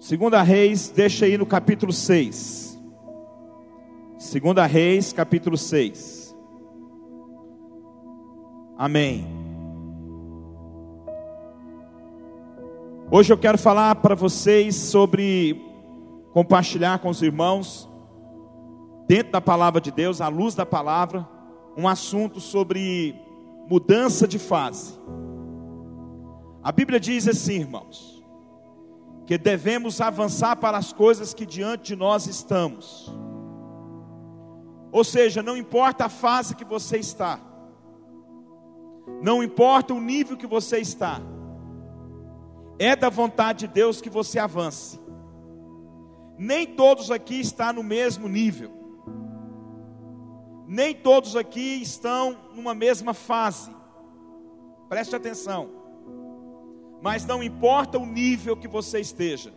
Segunda Reis, deixa aí no capítulo 6. Segunda Reis, capítulo 6. Amém. Hoje eu quero falar para vocês sobre compartilhar com os irmãos dentro da palavra de Deus, à luz da palavra, um assunto sobre mudança de fase. A Bíblia diz assim, irmãos: que devemos avançar para as coisas que diante de nós estamos. Ou seja, não importa a fase que você está, não importa o nível que você está, é da vontade de Deus que você avance. Nem todos aqui estão no mesmo nível, nem todos aqui estão numa mesma fase. Preste atenção. Mas não importa o nível que você esteja,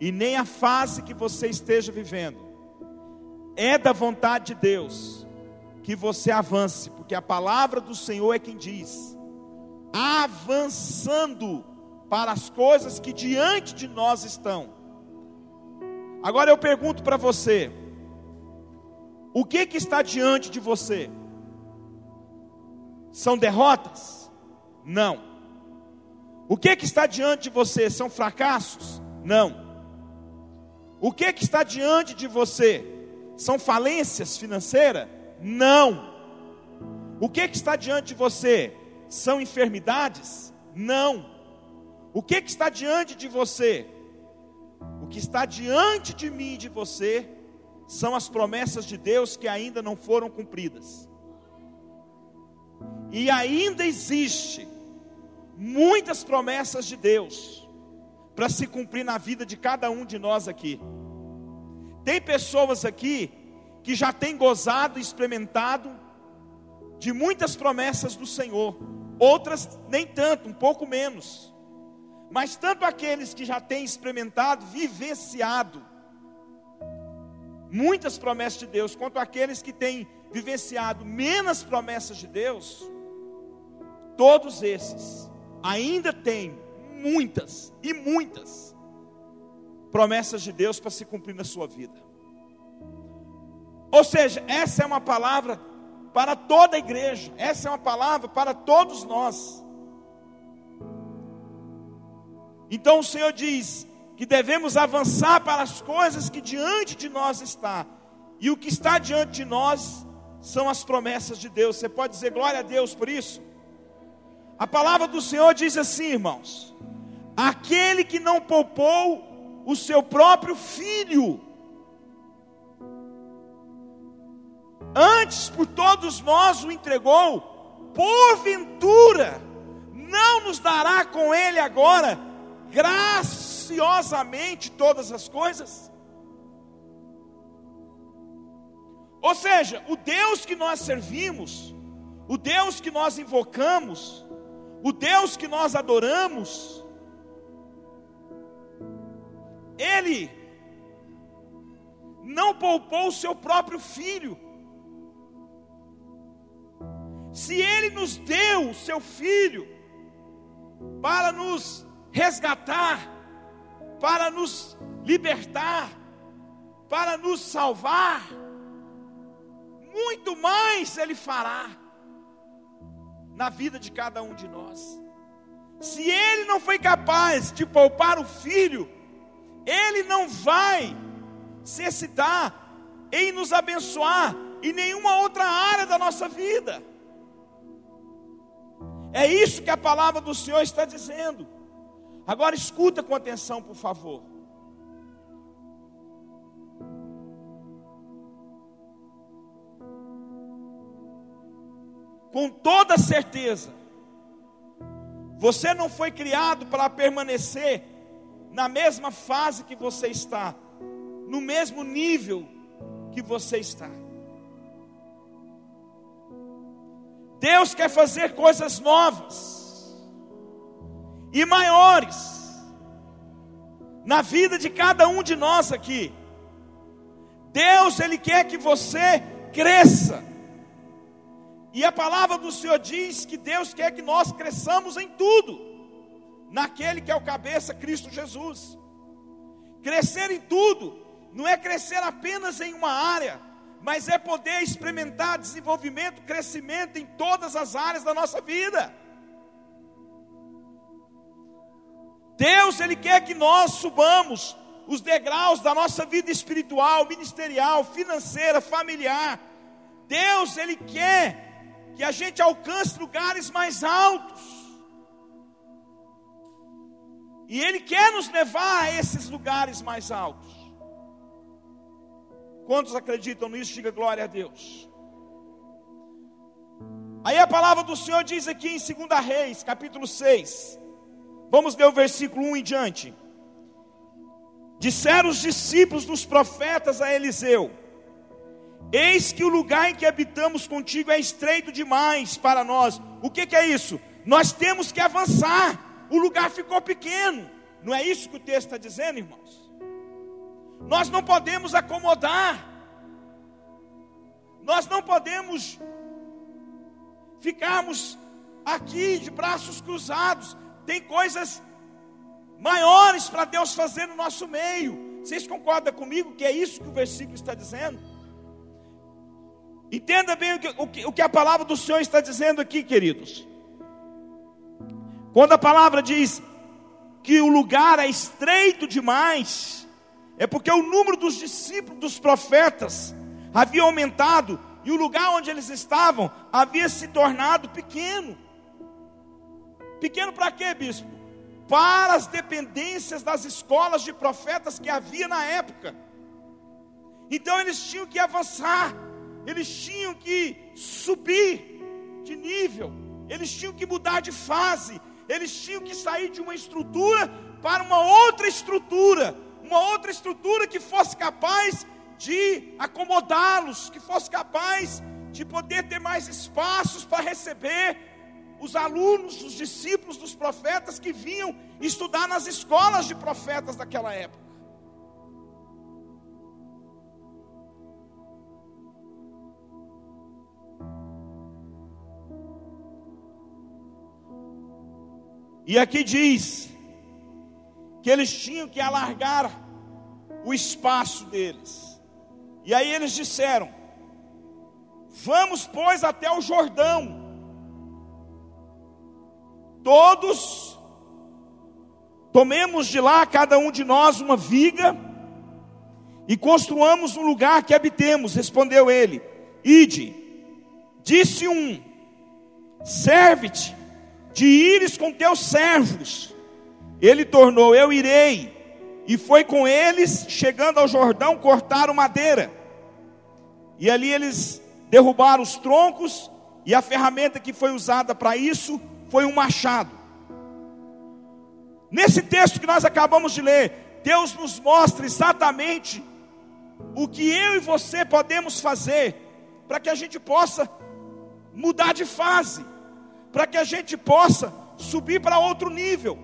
e nem a fase que você esteja vivendo, é da vontade de Deus que você avance, porque a palavra do Senhor é quem diz: avançando para as coisas que diante de nós estão. Agora eu pergunto para você: o que que está diante de você? São derrotas? Não. O que que está diante de você? São fracassos? Não. O que que está diante de você? São falências financeiras? Não. O que que está diante de você? São enfermidades? Não. O que que está diante de você? O que está diante de mim e de você são as promessas de Deus que ainda não foram cumpridas. E ainda existe muitas promessas de Deus para se cumprir na vida de cada um de nós aqui. Tem pessoas aqui que já têm gozado e experimentado de muitas promessas do Senhor, outras nem tanto, um pouco menos. Mas tanto aqueles que já têm experimentado, vivenciado muitas promessas de Deus, quanto aqueles que têm vivenciado menos promessas de Deus, todos esses ainda tem muitas e muitas promessas de Deus para se cumprir na sua vida. Ou seja, essa é uma palavra para toda a igreja, essa é uma palavra para todos nós. Então o Senhor diz que devemos avançar para as coisas que diante de nós está, e o que está diante de nós são as promessas de Deus. Você pode dizer glória a Deus por isso? A palavra do Senhor diz assim, irmãos: aquele que não poupou o seu próprio filho, antes por todos nós o entregou, porventura não nos dará com ele agora graciosamente todas as coisas? Ou seja, o Deus que nós servimos, o Deus que nós invocamos, o Deus que nós adoramos, Ele não poupou o seu próprio filho. Se Ele nos deu o seu filho para nos resgatar, para nos libertar, para nos salvar, muito mais Ele fará na vida de cada um de nós. Se ele não foi capaz de poupar o filho, ele não vai se excitar em nos abençoar em nenhuma outra área da nossa vida. É isso que a palavra do Senhor está dizendo. Agora escuta com atenção, por favor. Com toda certeza, você não foi criado para permanecer na mesma fase que você está, no mesmo nível que você está. Deus quer fazer coisas novas e maiores na vida de cada um de nós aqui. Deus, Ele quer que você cresça. E a palavra do Senhor diz que Deus quer que nós cresçamos em tudo, naquele que é o cabeça, Cristo Jesus. Crescer em tudo, não é crescer apenas em uma área, mas é poder experimentar desenvolvimento, crescimento em todas as áreas da nossa vida. Deus, Ele quer que nós subamos os degraus da nossa vida espiritual, ministerial, financeira, familiar. Deus, Ele quer que a gente alcance lugares mais altos. E Ele quer nos levar a esses lugares mais altos. Quantos acreditam nisso? Diga glória a Deus. Aí a palavra do Senhor diz aqui em 2 Reis, capítulo 6. Vamos ler o versículo 1 em diante. Disseram os discípulos dos profetas a Eliseu: Eis que o lugar em que habitamos contigo é estreito demais para nós. O que, que é isso? Nós temos que avançar. O lugar ficou pequeno. Não é isso que o texto está dizendo, irmãos? Nós não podemos acomodar. Nós não podemos ficarmos aqui de braços cruzados. Tem coisas maiores para Deus fazer no nosso meio. Vocês concordam comigo que é isso que o versículo está dizendo? Entenda bem o que, o que, o que a palavra do Senhor está dizendo aqui, queridos. Quando a palavra diz que o lugar é estreito demais, é porque o número dos discípulos dos profetas havia aumentado e o lugar onde eles estavam havia se tornado pequeno. Pequeno para quê, bispo? Para as dependências das escolas de profetas que havia na época. Então eles tinham que avançar, eles tinham que subir de nível, eles tinham que mudar de fase, eles tinham que sair de uma estrutura para uma outra estrutura, uma outra estrutura que fosse capaz de acomodá-los, que fosse capaz de poder ter mais espaços para receber os alunos, os discípulos dos profetas que vinham estudar nas escolas de profetas daquela época. E aqui diz que eles tinham que alargar o espaço deles. E aí eles disseram: Vamos, pois, até o Jordão. Todos tomemos de lá, cada um de nós, uma viga e construamos um lugar que habitemos. Respondeu ele: Ide. Disse um: Serve-te de ires com teus servos. Ele tornou: Eu irei. E foi com eles, chegando ao Jordão, cortaram madeira. E ali eles derrubaram os troncos, e a ferramenta que foi usada para isso foi um machado. Nesse texto que nós acabamos de ler, Deus nos mostra exatamente o que eu e você podemos fazer para que a gente possa mudar de fase, para que a gente possa subir para outro nível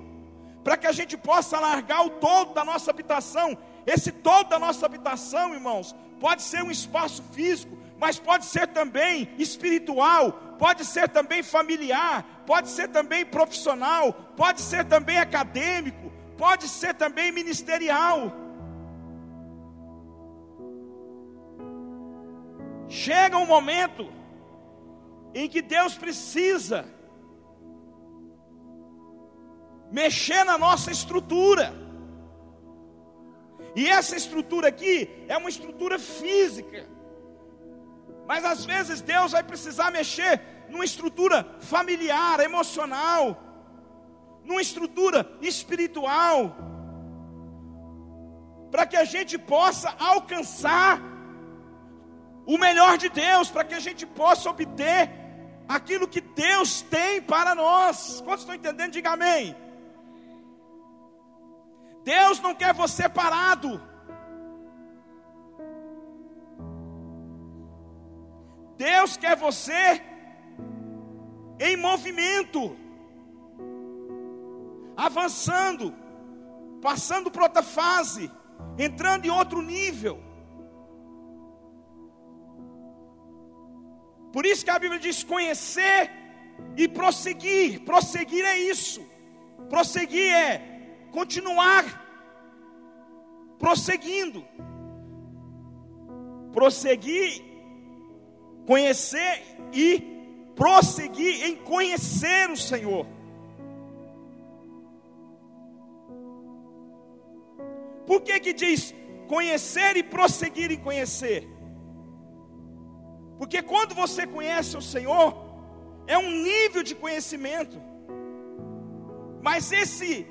para que a gente possa largar o todo da nossa habitação. Esse todo da nossa habitação, irmãos, pode ser um espaço físico, mas pode ser também espiritual, pode ser também familiar, pode ser também profissional, pode ser também acadêmico, pode ser também ministerial. Chega um momento em que Deus precisa mexer na nossa estrutura. E essa estrutura aqui é uma estrutura física. Mas às vezes Deus vai precisar mexer numa estrutura familiar, emocional, numa estrutura espiritual, para que a gente possa alcançar o melhor de Deus, para que a gente possa obter aquilo que Deus tem para nós. Quantos estão entendendo? Diga amém. Deus não quer você parado. Deus quer você em movimento, avançando, passando para outra fase, entrando em outro nível. Por isso que a Bíblia diz conhecer e prosseguir. Prosseguir é isso. Prosseguir é continuar. prosseguindo. Prosseguir, conhecer e prosseguir em conhecer o Senhor. Por que que diz conhecer e prosseguir em conhecer? Porque quando você conhece o Senhor, é um nível de conhecimento. Mas esse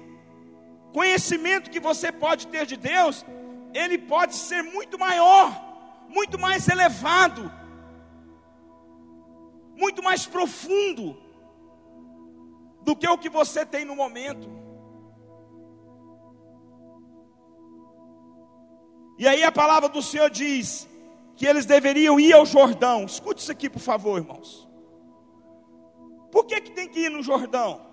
conhecimento que você pode ter de Deus, ele pode ser muito maior, muito mais elevado, muito mais profundo do que o que você tem no momento. E aí a palavra do Senhor diz que eles deveriam ir ao Jordão. Escute isso aqui, por favor, irmãos. Por que, que tem que ir no Jordão?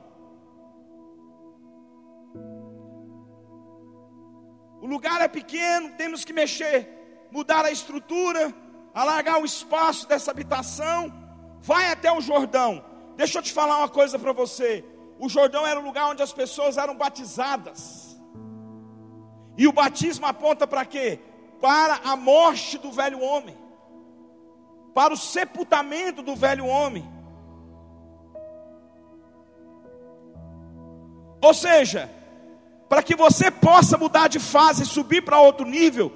O lugar é pequeno, temos que mexer, mudar a estrutura, alargar o espaço dessa habitação. Vai até o Jordão. Deixa eu te falar uma coisa para você. O Jordão era o lugar onde as pessoas eram batizadas. E o batismo aponta para quê? Para a morte do velho homem, para o sepultamento do velho homem. Ou seja, para que você possa mudar de fase e subir para outro nível,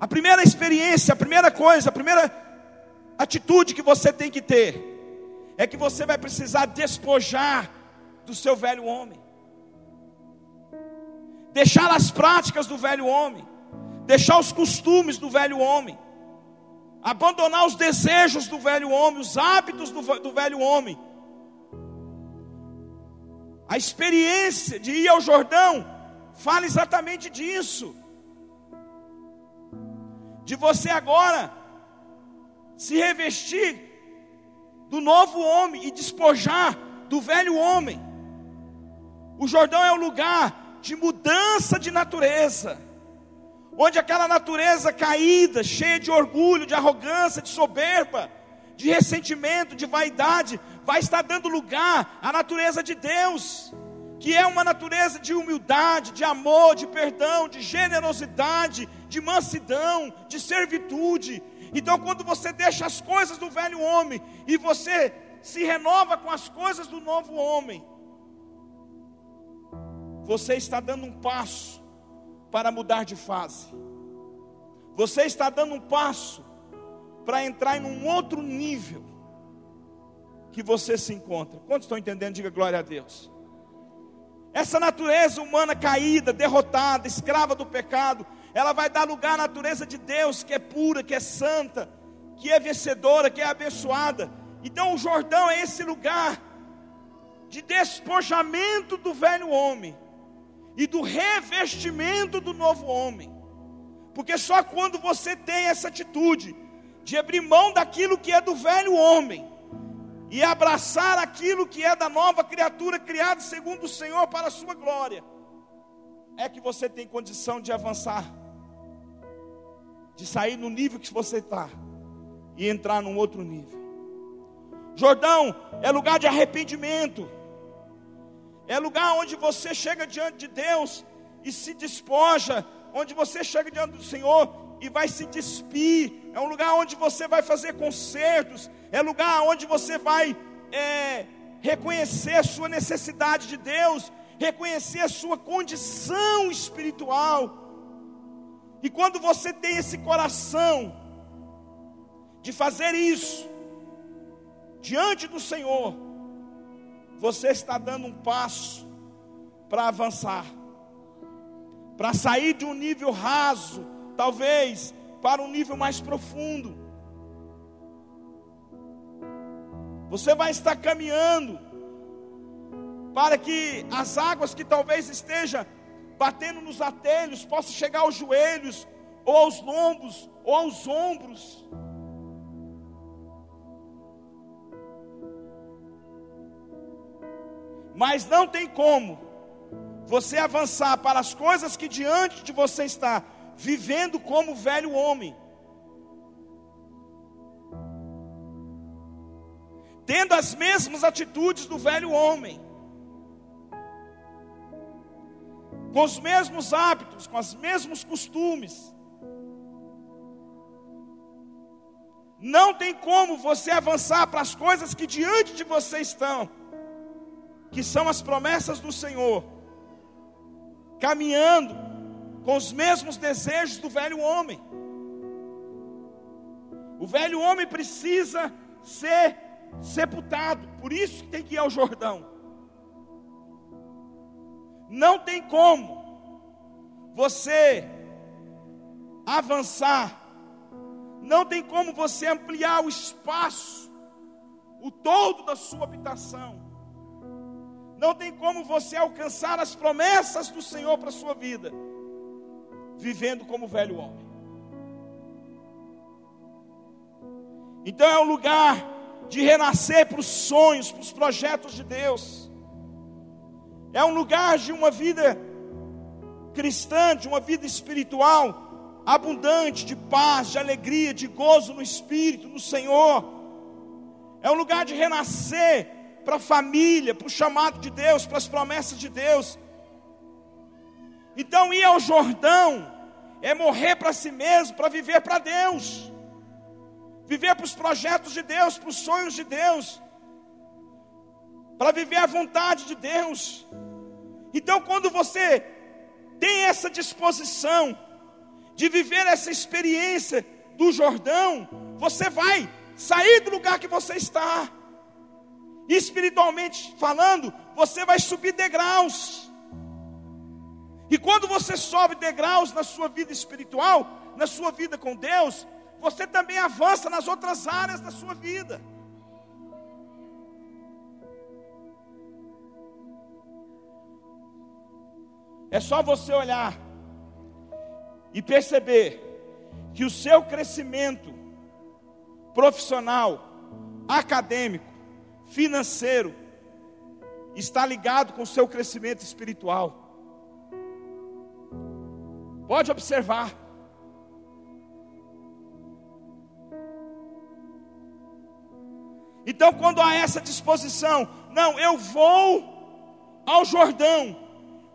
a primeira experiência, a primeira coisa, a primeira atitude que você tem que ter é que você vai precisar despojar do seu velho homem deixar as práticas do velho homem, deixar os costumes do velho homem, abandonar os desejos do velho homem, os hábitos do, do velho homem. A experiência de ir ao Jordão fala exatamente disso. De você agora se revestir do novo homem e despojar do velho homem. O Jordão é o lugar de mudança de natureza, onde aquela natureza caída, cheia de orgulho, de arrogância, de soberba, de ressentimento, de vaidade, vai estar dando lugar à natureza de Deus, que é uma natureza de humildade, de amor, de perdão, de generosidade, de mansidão, de servitude. Então, quando você deixa as coisas do velho homem e você se renova com as coisas do novo homem, você está dando um passo para mudar de fase. Você está dando um passo para entrar em um outro nível que você se encontra. Quantos estão entendendo? Diga glória a Deus. Essa natureza humana caída, derrotada, escrava do pecado, ela vai dar lugar à natureza de Deus, que é pura, que é santa, que é vencedora, que é abençoada. Então o Jordão é esse lugar de despojamento do velho homem e do revestimento do novo homem. Porque só quando você tem essa atitude de abrir mão daquilo que é do velho homem e abraçar aquilo que é da nova criatura criada segundo o Senhor para a sua glória, é que você tem condição de avançar, de sair no nível que você está e entrar num outro nível. Jordão é lugar de arrependimento. É lugar onde você chega diante de Deus e se despoja, onde você chega diante do Senhor e vai se despir. É um lugar onde você vai fazer concertos. É lugar onde você vai é, reconhecer a sua necessidade de Deus, reconhecer a sua condição espiritual. E quando você tem esse coração de fazer isso diante do Senhor, você está dando um passo para avançar, para sair de um nível raso, talvez, para um nível mais profundo. Você vai estar caminhando para que as águas que talvez esteja batendo nos atelhos possam chegar aos joelhos, ou aos lombos, ou aos ombros. Mas não tem como você avançar para as coisas que diante de você está, vivendo como velho homem. Tendo as mesmas atitudes do velho homem. com os mesmos hábitos, com os mesmos costumes. Não tem como você avançar para as coisas que diante de você estão, que são as promessas do Senhor, caminhando com os mesmos desejos do velho homem. O velho homem precisa ser sepultado, por isso que tem que ir ao Jordão. Não tem como você avançar não tem como você ampliar o espaço, o todo da sua habitação. Não tem como você alcançar as promessas do Senhor para a sua vida, vivendo como velho homem. Então é um lugar de renascer para os sonhos, para os projetos de Deus. É um lugar de uma vida cristã, de uma vida espiritual abundante de paz, de alegria, de gozo no Espírito, no Senhor. É um lugar de renascer para a família, para o chamado de Deus, para as promessas de Deus. Então, ir ao Jordão é morrer para si mesmo, para viver para Deus, viver para os projetos de Deus, para os sonhos de Deus, para viver a vontade de Deus. Então, quando você tem essa disposição, de viver essa experiência do Jordão, você vai sair do lugar que você está. Espiritualmente falando, você vai subir degraus. E quando você sobe degraus na sua vida espiritual, na sua vida com Deus, você também avança nas outras áreas da sua vida. É só você olhar e perceber que o seu crescimento profissional, acadêmico, financeiro, está ligado com o seu crescimento espiritual. Pode observar. Então, quando há essa disposição, não, eu vou ao Jordão,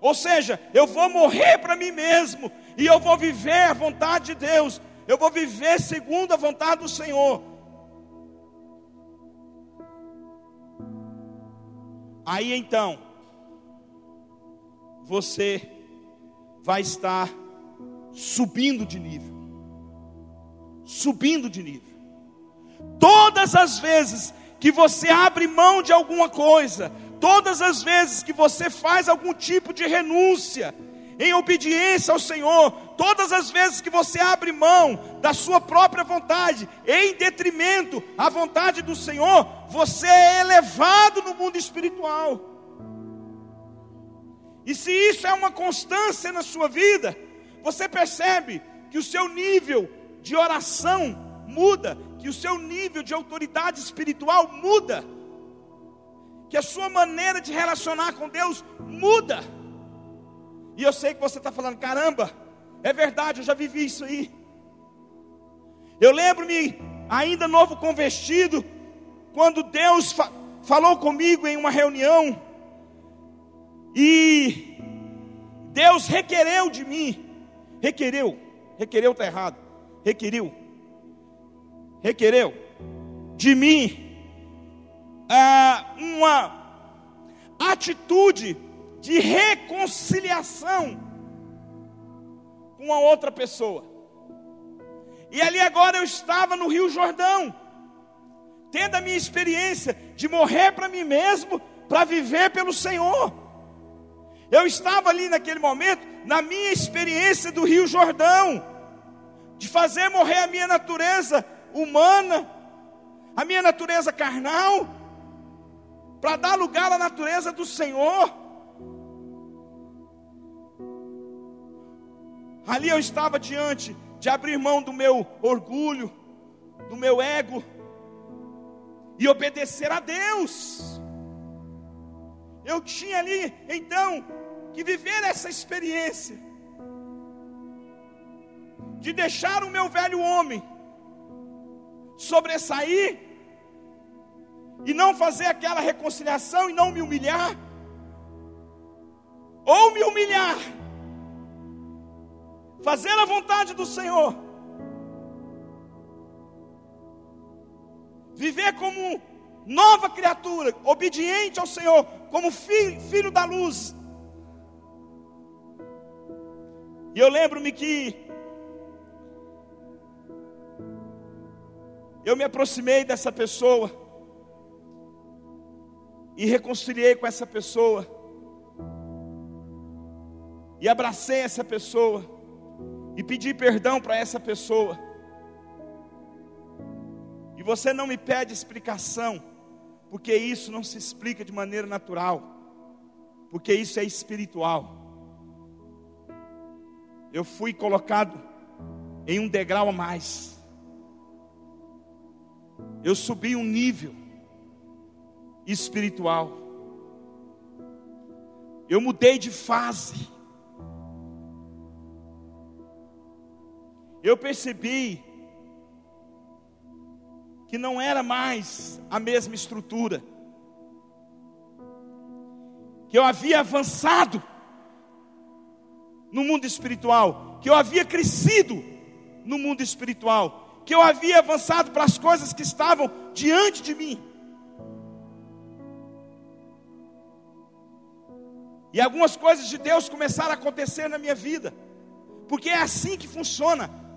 ou seja, eu vou morrer para mim mesmo, e eu vou viver a vontade de Deus, eu vou viver segundo a vontade do Senhor. Aí então, você vai estar subindo de nível, subindo de nível. Todas as vezes que você abre mão de alguma coisa, todas as vezes que você faz algum tipo de renúncia, em obediência ao Senhor, todas as vezes que você abre mão da sua própria vontade, em detrimento à vontade do Senhor, você é elevado no mundo espiritual. E se isso é uma constância na sua vida, você percebe que o seu nível de oração muda, que o seu nível de autoridade espiritual muda, que a sua maneira de relacionar com Deus muda. E eu sei que você está falando, caramba, é verdade, eu já vivi isso aí. Eu lembro-me, ainda novo convertido, quando Deus fa falou comigo em uma reunião, e Deus requereu de mim, requereu, requereu está errado, requeriu, requereu de mim ah, uma atitude de reconciliação com a outra pessoa. E ali agora eu estava no Rio Jordão, tendo a minha experiência de morrer para mim mesmo, para viver pelo Senhor. Eu estava ali naquele momento, na minha experiência do Rio Jordão, de fazer morrer a minha natureza humana, a minha natureza carnal, para dar lugar à natureza do Senhor. Ali eu estava diante de abrir mão do meu orgulho, do meu ego e obedecer a Deus. Eu tinha ali então que viver essa experiência de deixar o meu velho homem sobressair e não fazer aquela reconciliação e não me humilhar, ou me humilhar fazer a vontade do Senhor, viver como nova criatura, obediente ao Senhor, como filho, filho da luz. E eu lembro-me que eu me aproximei dessa pessoa e reconciliei com essa pessoa e abracei essa pessoa e pedi perdão para essa pessoa. E você não me pede explicação, porque isso não se explica de maneira natural, porque isso é espiritual. Eu fui colocado em um degrau a mais. Eu subi um nível espiritual. Eu mudei de fase. Eu percebi que não era mais a mesma estrutura, que eu havia avançado no mundo espiritual, que eu havia crescido no mundo espiritual, que eu havia avançado para as coisas que estavam diante de mim. E algumas coisas de Deus começaram a acontecer na minha vida, porque é assim que funciona.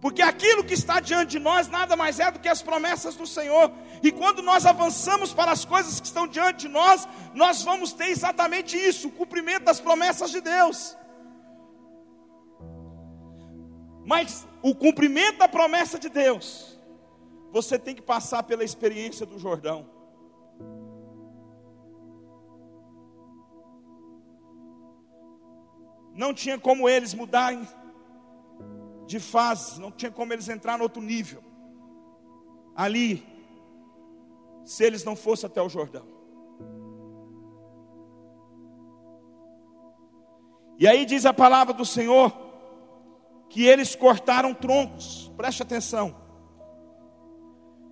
Porque aquilo que está diante de nós nada mais é do que as promessas do Senhor. E quando nós avançamos para as coisas que estão diante de nós, nós vamos ter exatamente isso, o cumprimento das promessas de Deus. Mas o cumprimento da promessa de Deus, você tem que passar pela experiência do Jordão. Não tinha como eles mudarem de fase, não tinha como eles entrar no outro nível. Ali, se eles não fossem até o Jordão. E aí diz a palavra do Senhor que eles cortaram troncos, preste atenção.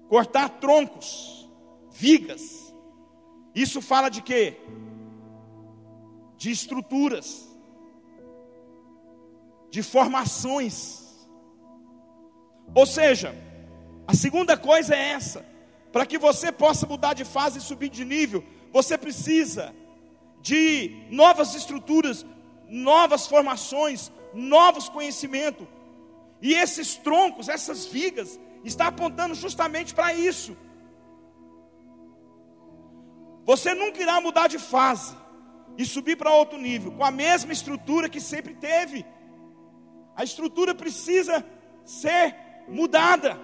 Cortar troncos, vigas. Isso fala de quê? De estruturas, de formações. Ou seja, a segunda coisa é essa: para que você possa mudar de fase e subir de nível, você precisa de novas estruturas, novas formações, novos conhecimentos. E esses troncos, essas vigas, está apontando justamente para isso. Você nunca irá mudar de fase e subir para outro nível com a mesma estrutura que sempre teve. A estrutura precisa ser mudada.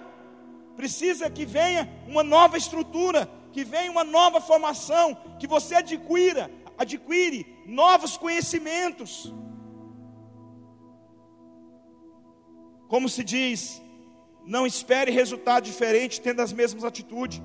Precisa que venha uma nova estrutura, que venha uma nova formação, que você adquira, adquire novos conhecimentos. Como se diz, não espere resultado diferente tendo as mesmas atitudes.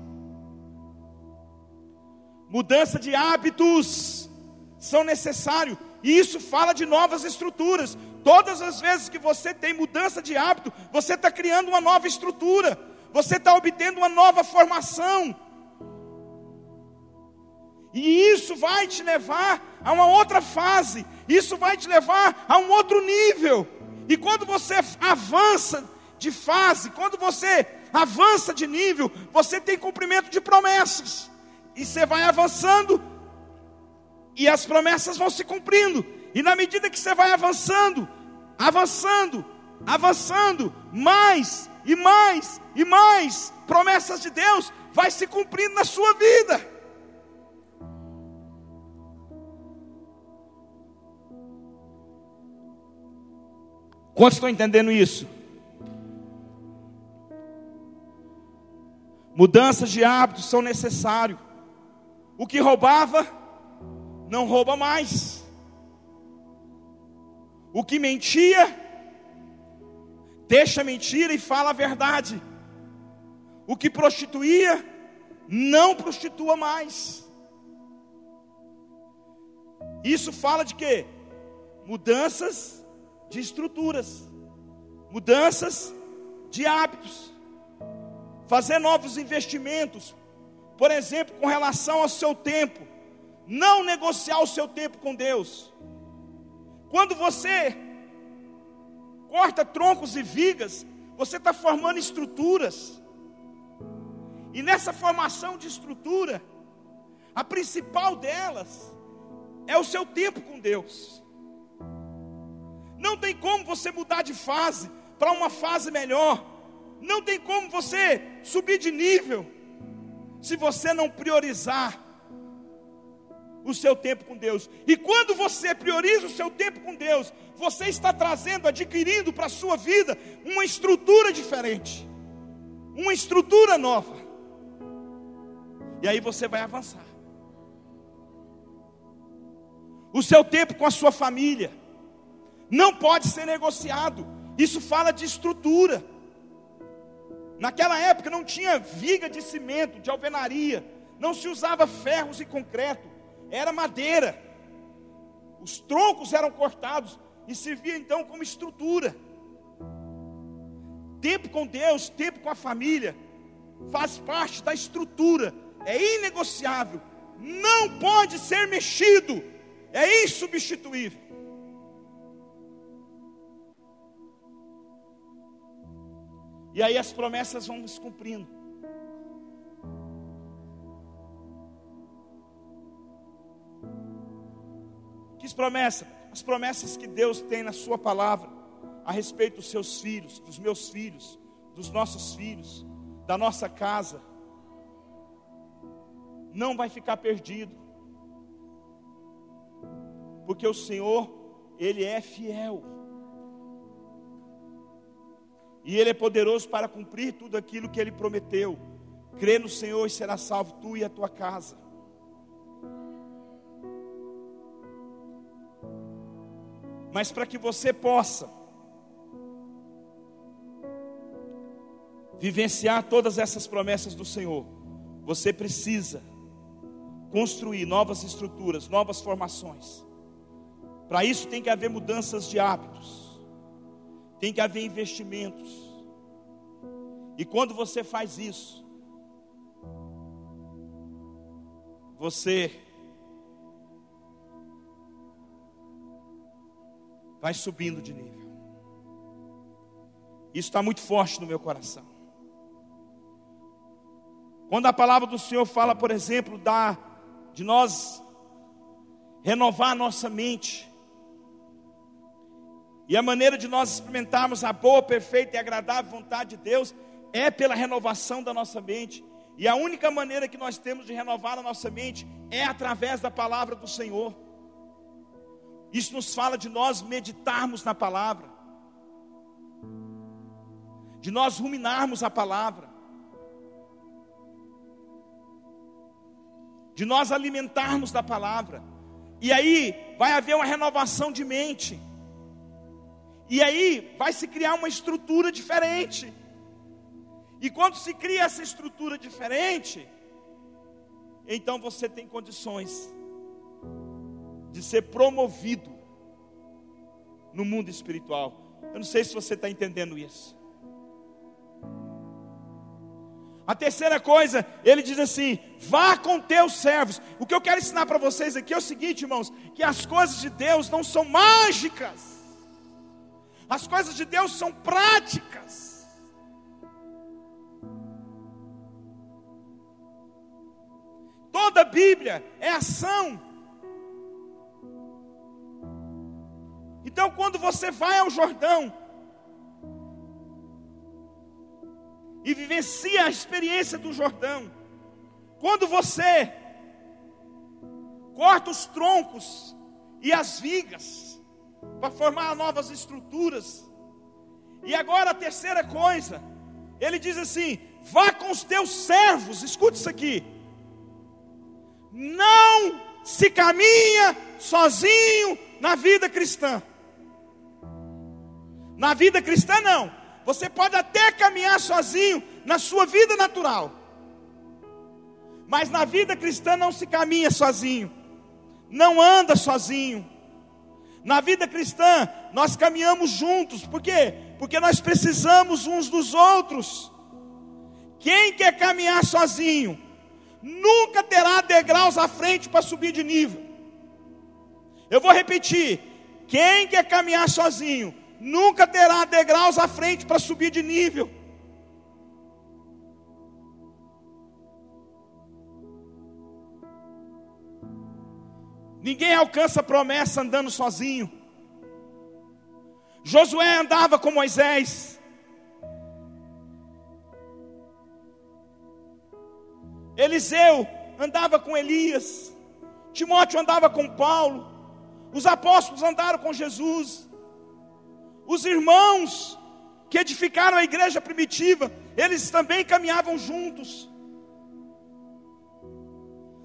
Mudança de hábitos são necessários. E isso fala de novas estruturas. Todas as vezes que você tem mudança de hábito, você está criando uma nova estrutura, você está obtendo uma nova formação. E isso vai te levar a uma outra fase, isso vai te levar a um outro nível. E quando você avança de fase, quando você avança de nível, você tem cumprimento de promessas. E você vai avançando, e as promessas vão se cumprindo. E na medida que você vai avançando, avançando, avançando, mais e mais e mais promessas de Deus vai se cumprindo na sua vida. Quantos estão entendendo isso? Mudanças de hábitos são necessárias. O que roubava, não rouba mais. O que mentia, deixa mentira e fala a verdade. O que prostituía, não prostitua mais. Isso fala de quê? Mudanças de estruturas, mudanças de hábitos, fazer novos investimentos, por exemplo, com relação ao seu tempo, não negociar o seu tempo com Deus Quando você corta troncos e vigas, você está formando estruturas. E nessa formação de estrutura, a principal delas é o seu tempo com Deus. Não tem como você mudar de fase para uma fase melhor. Não tem como você subir de nível se você não priorizar o seu tempo com Deus. E quando você prioriza o seu tempo com Deus, você está trazendo, adquirindo para a sua vida uma estrutura diferente, uma estrutura nova. E aí você vai avançar. O seu tempo com a sua família não pode ser negociado. Isso fala de estrutura. Naquela época não tinha viga de cimento, de alvenaria, não se usava ferros e concreto, era madeira. Os troncos eram cortados e servia então como estrutura. Tempo com Deus, tempo com a família, faz parte da estrutura, é inegociável, não pode ser mexido, é insubstituível. E aí as promessas vão se cumprindo. Que promessas? As promessas que Deus tem na Sua palavra a respeito dos seus filhos, dos meus filhos, dos nossos filhos, da nossa casa. Não vai ficar perdido, porque o Senhor, Ele é fiel. E Ele é poderoso para cumprir tudo aquilo que Ele prometeu. Crê no Senhor e será salvo tu e a tua casa. Mas para que você possa vivenciar todas essas promessas do Senhor, você precisa construir novas estruturas, novas formações. Para isso tem que haver mudanças de hábitos tem que haver investimentos. E quando você faz isso, você vai subindo de nível. Isso está muito forte no meu coração. Quando a palavra do Senhor fala, por exemplo, da, de nós renovar a nossa mente, e a maneira de nós experimentarmos a boa, perfeita e agradável vontade de Deus é pela renovação da nossa mente. E a única maneira que nós temos de renovar a nossa mente é através da palavra do Senhor. Isso nos fala de nós meditarmos na palavra, de nós ruminarmos a palavra, de nós alimentarmos da palavra. E aí vai haver uma renovação de mente. E aí vai se criar uma estrutura diferente. E quando se cria essa estrutura diferente, então você tem condições de ser promovido no mundo espiritual. Eu não sei se você está entendendo isso. A terceira coisa, ele diz assim: vá com teus servos. O que eu quero ensinar para vocês aqui é o seguinte, irmãos: que as coisas de Deus não são mágicas. As coisas de Deus são práticas. Toda a Bíblia é ação. Então, quando você vai ao Jordão e vivencia a experiência do Jordão, quando você corta os troncos e as vigas, para formar novas estruturas. E agora a terceira coisa, ele diz assim: vá com os teus servos, escute isso aqui. Não se caminha sozinho na vida cristã. Na vida cristã, não. Você pode até caminhar sozinho na sua vida natural. Mas na vida cristã não se caminha sozinho. Não anda sozinho. Na vida cristã, nós caminhamos juntos, por quê? Porque nós precisamos uns dos outros. Quem quer caminhar sozinho, nunca terá degraus à frente para subir de nível. Eu vou repetir: Quem quer caminhar sozinho nunca terá degraus à frente para subir de nível. Ninguém alcança a promessa andando sozinho. Josué andava com Moisés. Eliseu andava com Elias. Timóteo andava com Paulo. Os apóstolos andaram com Jesus. Os irmãos que edificaram a igreja primitiva, eles também caminhavam juntos.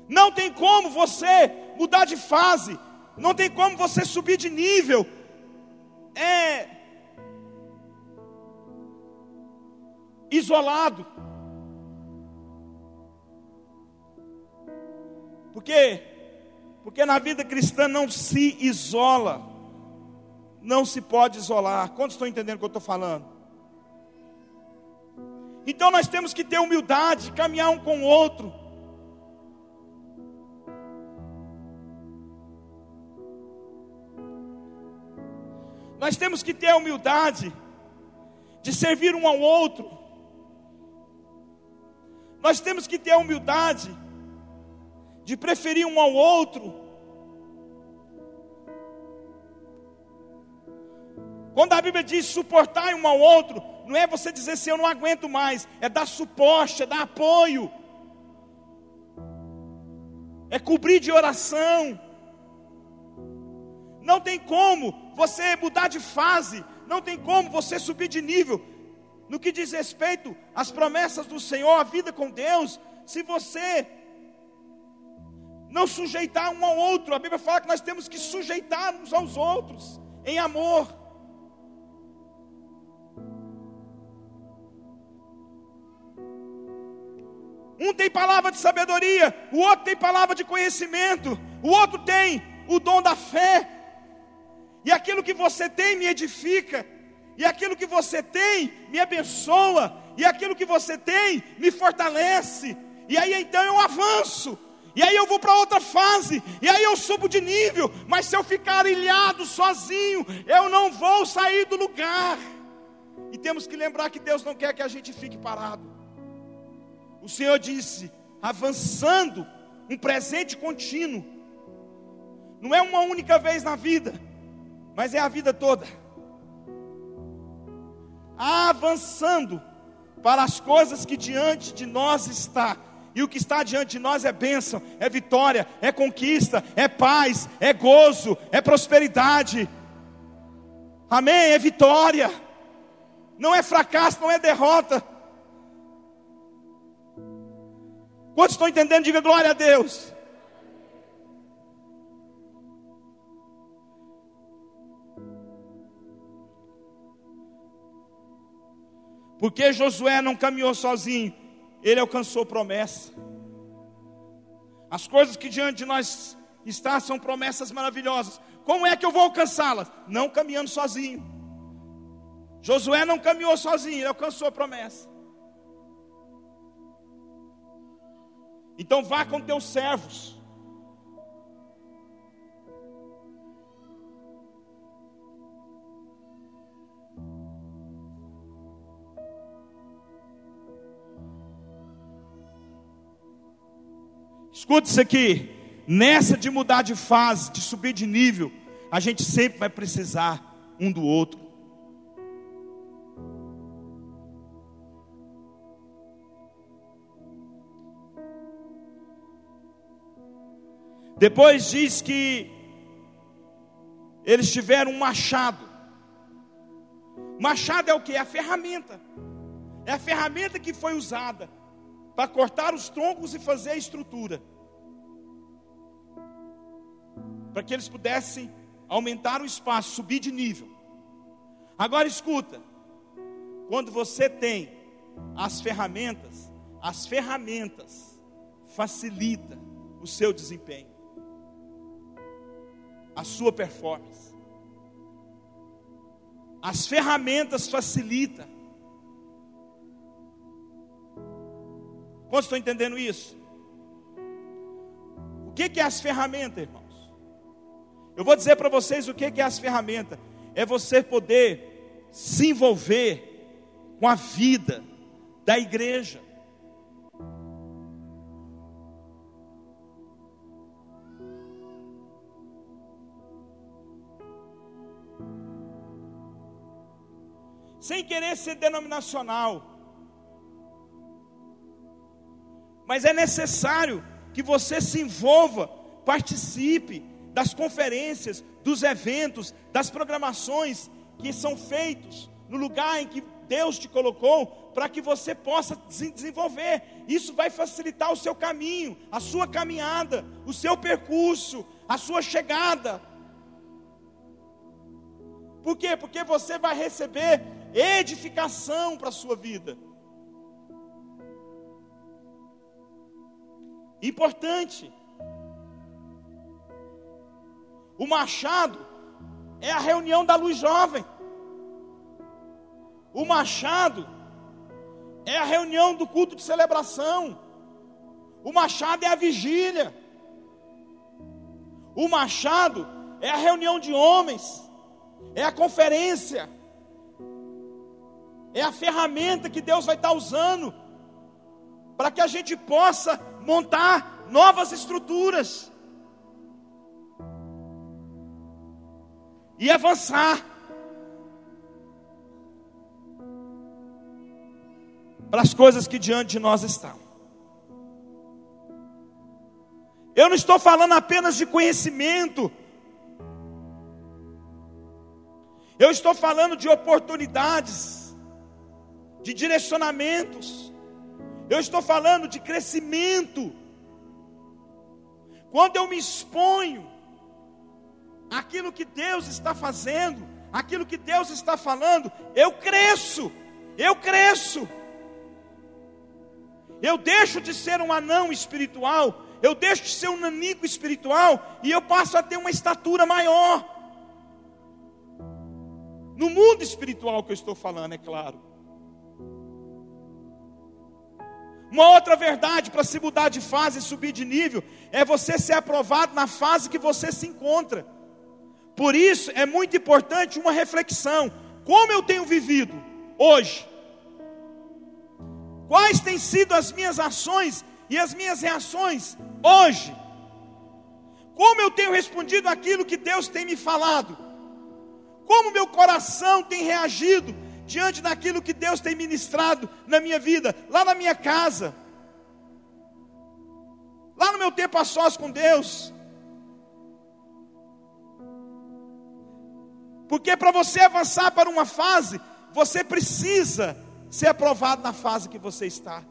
Não tem como você mudar de fase, não tem como você subir de nível. É isolado. Por quê? Porque na vida cristã não se isola. Não se pode isolar. Quantos estão entendendo o que eu estou falando? Então nós temos que ter humildade, caminhar um com o outro. Nós temos que ter a humildade de servir um ao outro. Nós temos que ter a humildade de preferir um ao outro. Quando a Bíblia diz suportar um ao outro, não é você dizer assim, eu não aguento mais, é dar suporte, é dar apoio, é cobrir de oração. Não tem como você mudar de fase, não tem como você subir de nível. No que diz respeito às promessas do Senhor, a vida com Deus, se você não sujeitar um ao outro, a Bíblia fala que nós temos que sujeitar uns aos outros em amor. Um tem palavra de sabedoria, o outro tem palavra de conhecimento, o outro tem o dom da fé, e aquilo que você tem me edifica, e aquilo que você tem me abençoa, e aquilo que você tem me fortalece, e aí então eu avanço, e aí eu vou para outra fase, e aí eu subo de nível, mas se eu ficar ilhado sozinho, eu não vou sair do lugar. E temos que lembrar que Deus não quer que a gente fique parado. O Senhor disse: avançando, um presente contínuo, não é uma única vez na vida, mas é a vida toda. Avançando para as coisas que diante de nós está. E o que está diante de nós é bênção, é vitória, é conquista, é paz, é gozo, é prosperidade. Amém? É vitória. Não é fracasso, não é derrota. Quantos estão entendendo? Diga glória a Deus. Porque Josué não caminhou sozinho, ele alcançou promessa. As coisas que diante de nós estão são promessas maravilhosas. Como é que eu vou alcançá-las? Não caminhando sozinho. Josué não caminhou sozinho, ele alcançou a promessa. Então vá com teus servos. Escute isso aqui. Nessa de mudar de fase, de subir de nível, a gente sempre vai precisar um do outro. Depois diz que eles tiveram um machado. Machado é o que? É a ferramenta. É a ferramenta que foi usada para cortar os troncos e fazer a estrutura. Para que eles pudessem aumentar o espaço, subir de nível. Agora escuta, quando você tem as ferramentas, as ferramentas facilita o seu desempenho, a sua performance. As ferramentas facilitam Quantos estão entendendo isso? O que é as ferramentas, irmãos? Eu vou dizer para vocês o que é as ferramentas. É você poder se envolver com a vida da igreja. Sem querer ser denominacional. Mas é necessário que você se envolva, participe das conferências, dos eventos, das programações que são feitos no lugar em que Deus te colocou para que você possa se desenvolver. Isso vai facilitar o seu caminho, a sua caminhada, o seu percurso, a sua chegada. Por quê? Porque você vai receber edificação para a sua vida. Importante. O machado é a reunião da luz jovem. O machado é a reunião do culto de celebração. O machado é a vigília. O machado é a reunião de homens. É a conferência. É a ferramenta que Deus vai estar usando para que a gente possa montar novas estruturas e avançar. para as coisas que diante de nós estão. Eu não estou falando apenas de conhecimento, eu estou falando de oportunidades, de direcionamentos, eu estou falando de crescimento. Quando eu me exponho aquilo que Deus está fazendo, aquilo que Deus está falando, eu cresço, eu cresço. Eu deixo de ser um anão espiritual, eu deixo de ser um nanico espiritual e eu passo a ter uma estatura maior. No mundo espiritual que eu estou falando, é claro. Uma outra verdade para se mudar de fase e subir de nível é você ser aprovado na fase que você se encontra. Por isso é muito importante uma reflexão: como eu tenho vivido hoje? Quais têm sido as minhas ações e as minhas reações hoje? Como eu tenho respondido aquilo que Deus tem me falado? Como meu coração tem reagido diante daquilo que Deus tem ministrado na minha vida, lá na minha casa, lá no meu tempo a sós com Deus? Porque para você avançar para uma fase, você precisa ser aprovado na fase que você está.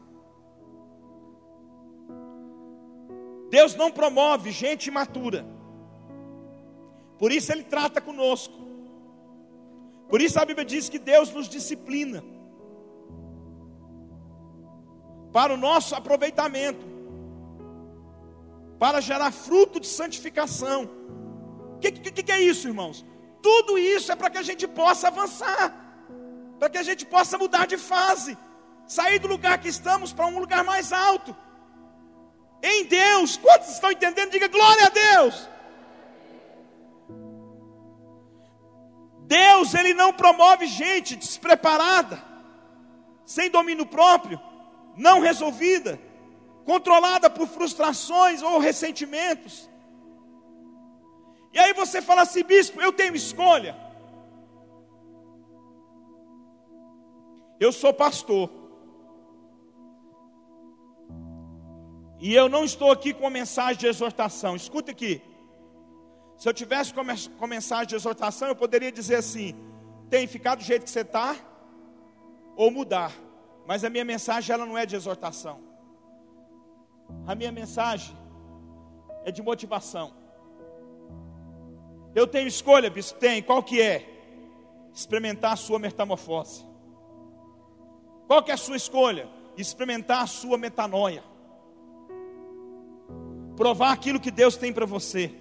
Deus não promove gente imatura. Por isso Ele trata conosco. Por isso a Bíblia diz que Deus nos disciplina. Para o nosso aproveitamento. Para gerar fruto de santificação. O que, que, que é isso, irmãos? Tudo isso é para que a gente possa avançar para que a gente possa mudar de fase, sair do lugar que estamos para um lugar mais alto. Em Deus, quantos estão entendendo? Diga glória a Deus. Deus, Ele não promove gente despreparada, sem domínio próprio, não resolvida, controlada por frustrações ou ressentimentos. E aí você fala assim, bispo, eu tenho escolha. Eu sou pastor. E eu não estou aqui com uma mensagem de exortação. Escuta aqui. Se eu tivesse com, com mensagem de exortação, eu poderia dizer assim: tem ficado do jeito que você está, ou mudar. Mas a minha mensagem ela não é de exortação. A minha mensagem é de motivação. Eu tenho escolha, bispo? Tem. Qual que é? Experimentar a sua metamorfose. Qual que é a sua escolha? Experimentar a sua metanoia. Provar aquilo que Deus tem para você.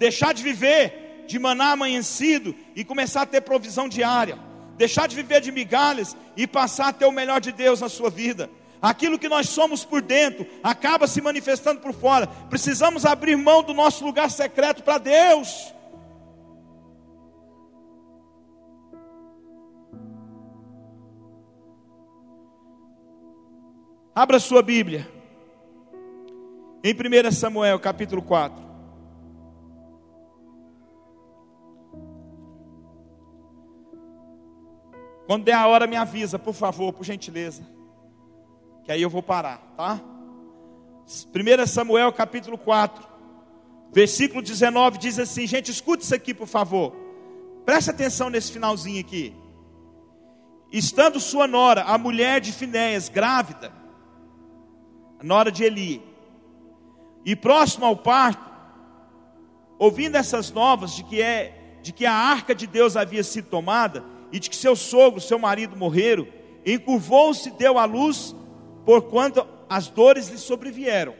Deixar de viver de maná amanhecido e começar a ter provisão diária. Deixar de viver de migalhas e passar a ter o melhor de Deus na sua vida. Aquilo que nós somos por dentro acaba se manifestando por fora. Precisamos abrir mão do nosso lugar secreto para Deus. Abra sua Bíblia. Em 1 Samuel, capítulo 4. Quando der a hora, me avisa, por favor, por gentileza que aí eu vou parar, tá? 1 Samuel capítulo 4, versículo 19 diz assim: gente, escute isso aqui, por favor. Preste atenção nesse finalzinho aqui. Estando sua nora, a mulher de Finéias, grávida, a nora de Eli, e próximo ao parto, ouvindo essas novas de que é de que a arca de Deus havia sido tomada e de que seu sogro, seu marido morreram, encurvou-se e deu à luz porquanto as dores lhe sobrevieram.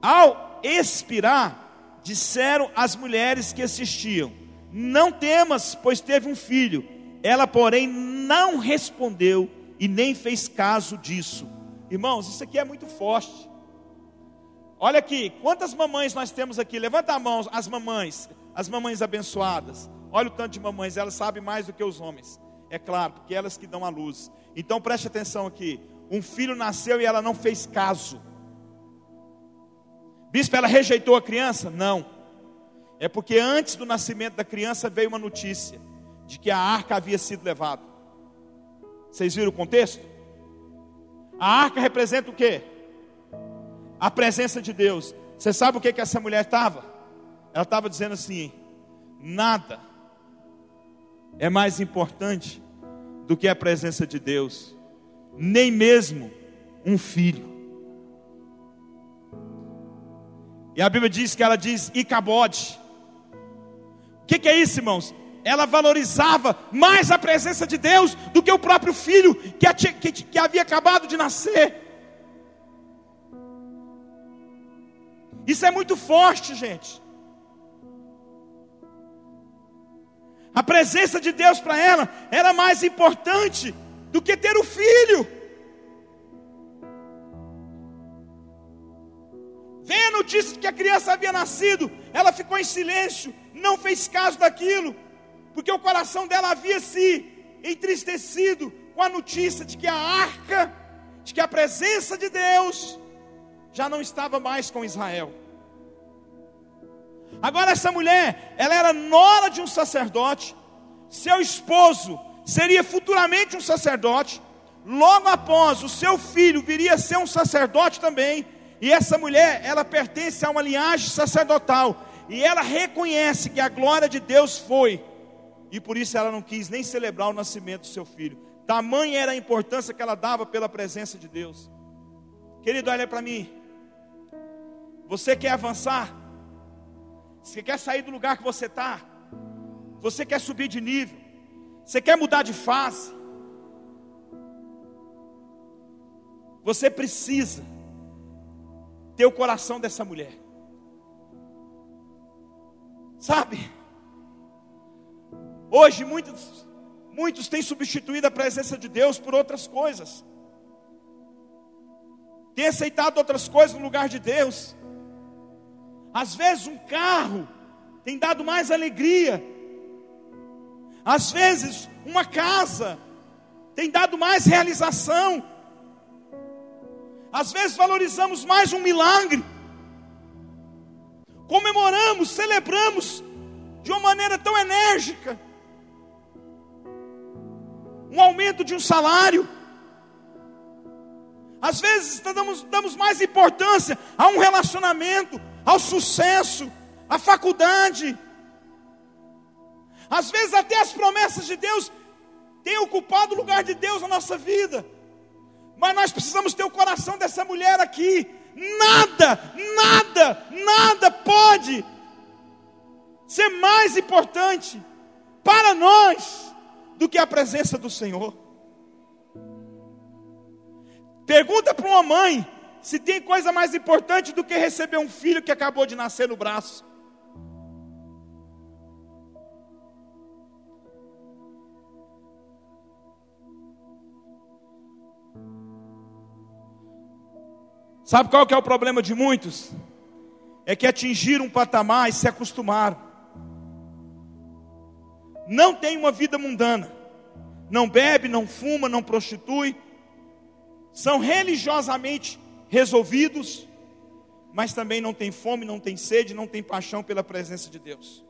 Ao expirar, disseram as mulheres que assistiam: Não temas, pois teve um filho. Ela, porém, não respondeu e nem fez caso disso. Irmãos, isso aqui é muito forte. Olha aqui, quantas mamães nós temos aqui? Levanta a mão, as mamães, as mamães abençoadas. Olha o tanto de mamães, elas sabem mais do que os homens. É claro, porque elas que dão a luz. Então preste atenção aqui um filho nasceu e ela não fez caso. Bispo, ela rejeitou a criança? Não. É porque antes do nascimento da criança veio uma notícia de que a arca havia sido levada. Vocês viram o contexto? A arca representa o quê? A presença de Deus. Você sabe o que, que essa mulher estava? Ela estava dizendo assim: nada é mais importante do que a presença de Deus nem mesmo um filho. E a Bíblia diz que ela diz Icabode. O que, que é isso, irmãos? Ela valorizava mais a presença de Deus do que o próprio filho que, que, que havia acabado de nascer. Isso é muito forte, gente. A presença de Deus para ela era mais importante do que ter o filho. Vem a notícia de que a criança havia nascido, ela ficou em silêncio, não fez caso daquilo, porque o coração dela havia se entristecido com a notícia de que a arca, de que a presença de Deus já não estava mais com Israel. Agora essa mulher, ela era nora de um sacerdote, seu esposo seria futuramente um sacerdote. Logo após, o seu filho viria a ser um sacerdote também. E essa mulher, ela pertence a uma linhagem sacerdotal. E ela reconhece que a glória de Deus foi. E por isso ela não quis nem celebrar o nascimento do seu filho. Tamanha era a importância que ela dava pela presença de Deus. Querido, olha para mim. Você quer avançar? Você quer sair do lugar que você está? Você quer subir de nível? Você quer mudar de fase? Você precisa ter o coração dessa mulher. Sabe? Hoje muitos muitos têm substituído a presença de Deus por outras coisas. Têm aceitado outras coisas no lugar de Deus. Às vezes um carro tem dado mais alegria às vezes, uma casa tem dado mais realização. Às vezes, valorizamos mais um milagre. Comemoramos, celebramos de uma maneira tão enérgica um aumento de um salário. Às vezes damos, damos mais importância a um relacionamento, ao sucesso, à faculdade, às vezes até as promessas de Deus têm ocupado o lugar de Deus na nossa vida. Mas nós precisamos ter o coração dessa mulher aqui. Nada, nada, nada pode ser mais importante para nós do que a presença do Senhor. Pergunta para uma mãe se tem coisa mais importante do que receber um filho que acabou de nascer no braço. Sabe qual que é o problema de muitos? É que atingiram um patamar e se acostumaram. Não tem uma vida mundana. Não bebe, não fuma, não prostitui. São religiosamente resolvidos, mas também não tem fome, não tem sede, não tem paixão pela presença de Deus.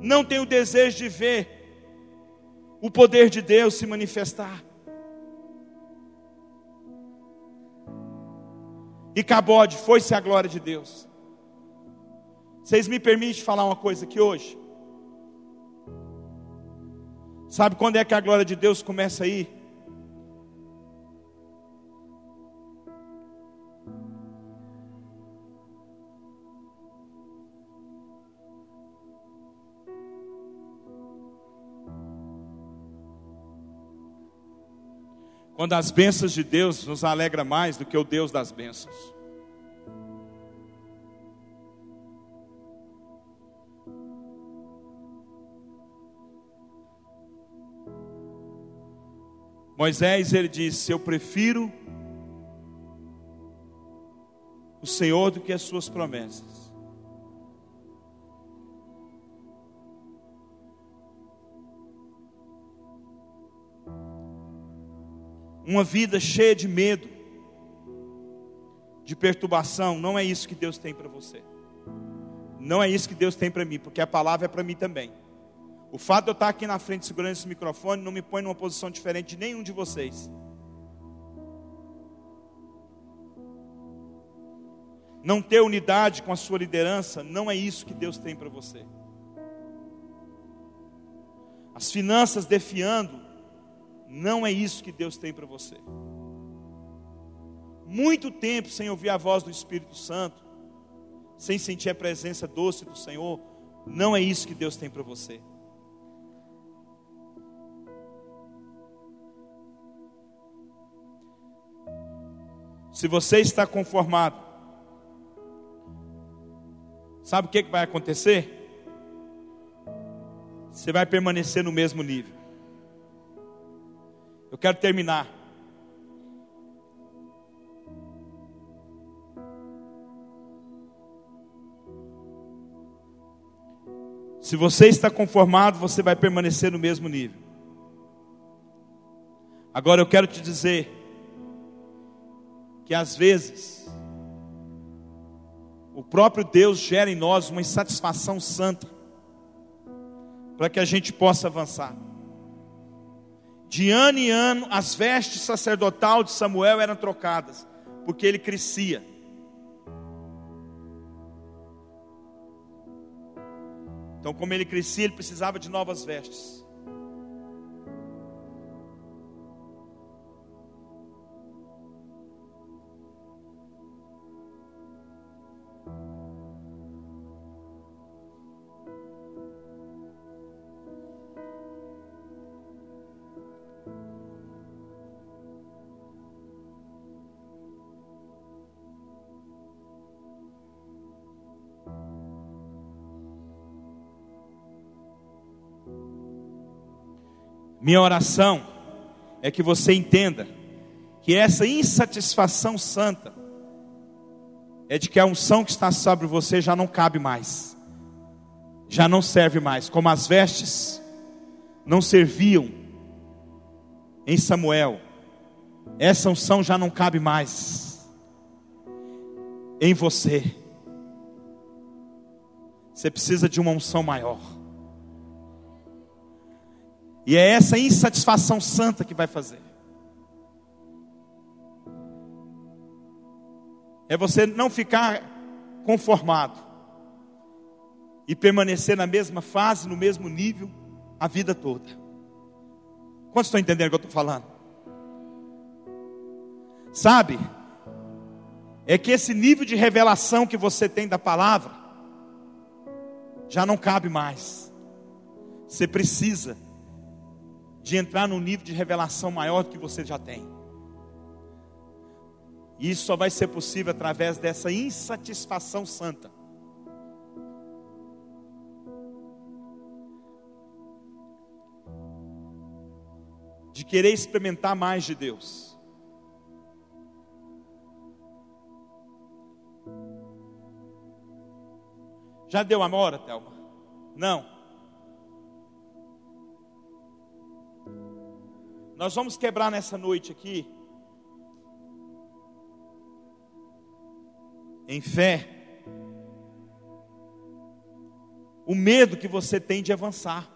Não tem o desejo de ver o poder de Deus se manifestar. E Cabode, foi-se a glória de Deus. Vocês me permitem falar uma coisa aqui hoje? Sabe quando é que a glória de Deus começa a ir? Quando as bênçãos de Deus nos alegra mais do que o Deus das bênçãos. Moisés ele disse: Eu prefiro o Senhor do que as suas promessas. Uma vida cheia de medo, de perturbação, não é isso que Deus tem para você. Não é isso que Deus tem para mim, porque a palavra é para mim também. O fato de eu estar aqui na frente segurando esse microfone não me põe numa posição diferente de nenhum de vocês. Não ter unidade com a sua liderança não é isso que Deus tem para você. As finanças defiando não é isso que Deus tem para você. Muito tempo sem ouvir a voz do Espírito Santo, sem sentir a presença doce do Senhor, não é isso que Deus tem para você. Se você está conformado, sabe o que vai acontecer? Você vai permanecer no mesmo nível. Eu quero terminar. Se você está conformado, você vai permanecer no mesmo nível. Agora eu quero te dizer que às vezes o próprio Deus gera em nós uma insatisfação santa para que a gente possa avançar. De ano em ano, as vestes sacerdotal de Samuel eram trocadas, porque ele crescia. Então, como ele crescia, ele precisava de novas vestes. Minha oração é que você entenda que essa insatisfação santa é de que a unção que está sobre você já não cabe mais, já não serve mais, como as vestes não serviam em Samuel, essa unção já não cabe mais em você. Você precisa de uma unção maior. E é essa insatisfação santa que vai fazer. É você não ficar conformado e permanecer na mesma fase, no mesmo nível, a vida toda. Quantos estão entendendo o que eu estou falando? Sabe? É que esse nível de revelação que você tem da palavra já não cabe mais. Você precisa de entrar num nível de revelação maior do que você já tem. E isso só vai ser possível através dessa insatisfação santa. De querer experimentar mais de Deus. Já deu a hora, Thelma? Não. Nós vamos quebrar nessa noite aqui, em fé, o medo que você tem de avançar,